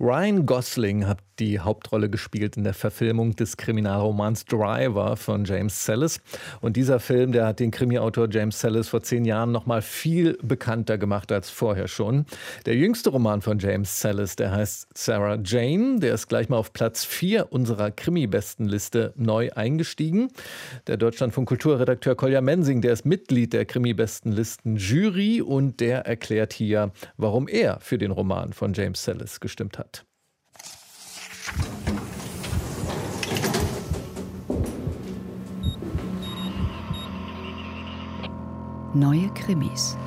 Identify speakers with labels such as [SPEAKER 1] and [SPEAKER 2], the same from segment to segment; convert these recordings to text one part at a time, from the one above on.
[SPEAKER 1] Ryan Gosling hat die Hauptrolle gespielt in der Verfilmung des Kriminalromans Driver von James Sellis. Und dieser Film, der hat den Krimiautor James Sellis vor zehn Jahren noch mal viel bekannter gemacht als vorher schon. Der jüngste Roman von James Sellis, der heißt Sarah Jane. Der ist gleich mal auf Platz vier unserer Krimi-Bestenliste neu eingestiegen. Der Deutschlandfunk Kulturredakteur Kolja Mensing, der ist Mitglied der Krimi-Bestenlisten-Jury und der erklärt hier, warum er für den Roman von James Sellis gestimmt hat.
[SPEAKER 2] Neue Krimis.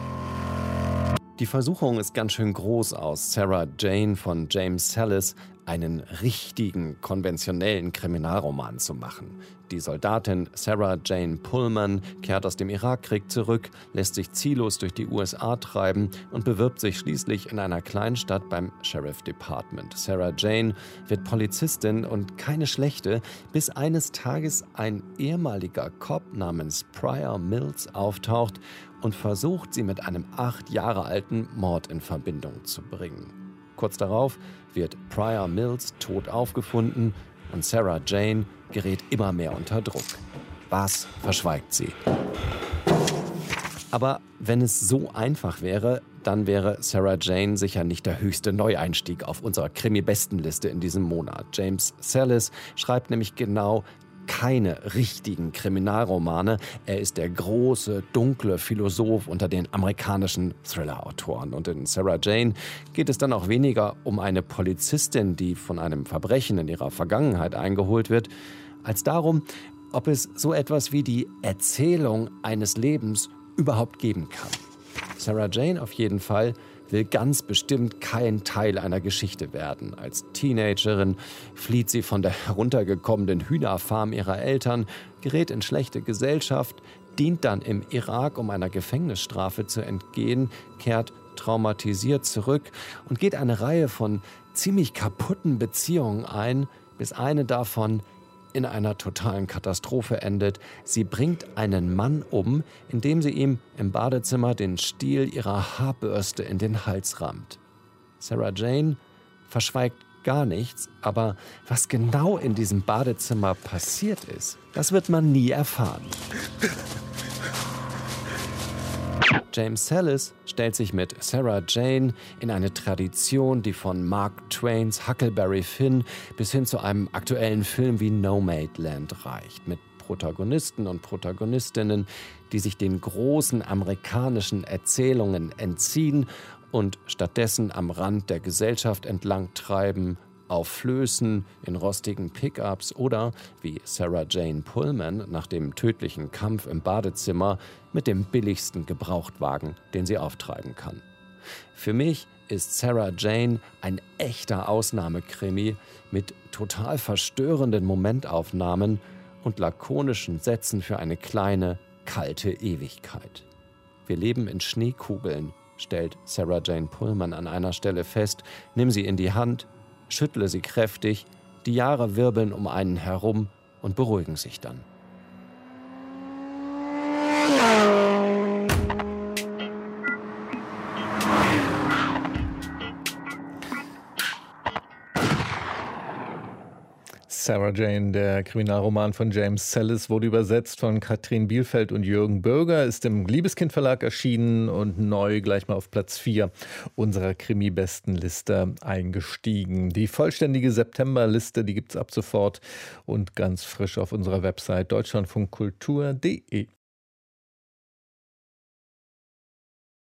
[SPEAKER 3] Die Versuchung ist ganz schön groß aus Sarah Jane von James Sallis einen richtigen, konventionellen Kriminalroman zu machen. Die Soldatin Sarah Jane Pullman kehrt aus dem Irakkrieg zurück, lässt sich ziellos durch die USA treiben und bewirbt sich schließlich in einer Kleinstadt beim Sheriff Department. Sarah Jane wird Polizistin und keine schlechte, bis eines Tages ein ehemaliger Cop namens Pryor Mills auftaucht und versucht, sie mit einem acht Jahre alten Mord in Verbindung zu bringen. Kurz darauf wird Pryor Mills tot aufgefunden und Sarah Jane gerät immer mehr unter Druck. Was verschweigt sie? Aber wenn es so einfach wäre, dann wäre Sarah Jane sicher nicht der höchste Neueinstieg auf unserer Krimi-Bestenliste in diesem Monat. James Sallis schreibt nämlich genau keine richtigen Kriminalromane. Er ist der große, dunkle Philosoph unter den amerikanischen Thriller-Autoren. Und in Sarah Jane geht es dann auch weniger um eine Polizistin, die von einem Verbrechen in ihrer Vergangenheit eingeholt wird, als darum, ob es so etwas wie die Erzählung eines Lebens überhaupt geben kann. Sarah Jane auf jeden Fall will ganz bestimmt kein Teil einer Geschichte werden. Als Teenagerin flieht sie von der heruntergekommenen Hühnerfarm ihrer Eltern, gerät in schlechte Gesellschaft, dient dann im Irak, um einer Gefängnisstrafe zu entgehen, kehrt traumatisiert zurück und geht eine Reihe von ziemlich kaputten Beziehungen ein, bis eine davon in einer totalen Katastrophe endet. Sie bringt einen Mann um, indem sie ihm im Badezimmer den Stiel ihrer Haarbürste in den Hals rammt. Sarah Jane verschweigt gar nichts, aber was genau in diesem Badezimmer passiert ist, das wird man nie erfahren. James Sallis stellt sich mit Sarah Jane in eine Tradition, die von Mark Twains Huckleberry Finn bis hin zu einem aktuellen Film wie Nomadland reicht, mit Protagonisten und Protagonistinnen, die sich den großen amerikanischen Erzählungen entziehen und stattdessen am Rand der Gesellschaft entlang treiben, auf Flößen, in rostigen Pickups oder, wie Sarah Jane Pullman nach dem tödlichen Kampf im Badezimmer, mit dem billigsten Gebrauchtwagen, den sie auftreiben kann. Für mich ist Sarah Jane ein echter Ausnahmekrimi mit total verstörenden Momentaufnahmen und lakonischen Sätzen für eine kleine, kalte Ewigkeit. Wir leben in Schneekugeln, stellt Sarah Jane Pullman an einer Stelle fest, nimm sie in die Hand schüttle sie kräftig, die Jahre wirbeln um einen herum und beruhigen sich dann.
[SPEAKER 1] Sarah Jane, der Kriminalroman von James Sellis, wurde übersetzt von Katrin Bielfeld und Jürgen Bürger, ist im Liebeskind Verlag erschienen und neu gleich mal auf Platz 4 unserer Krimi-Bestenliste eingestiegen. Die vollständige Septemberliste, die gibt es ab sofort und ganz frisch auf unserer Website deutschlandfunkkultur.de.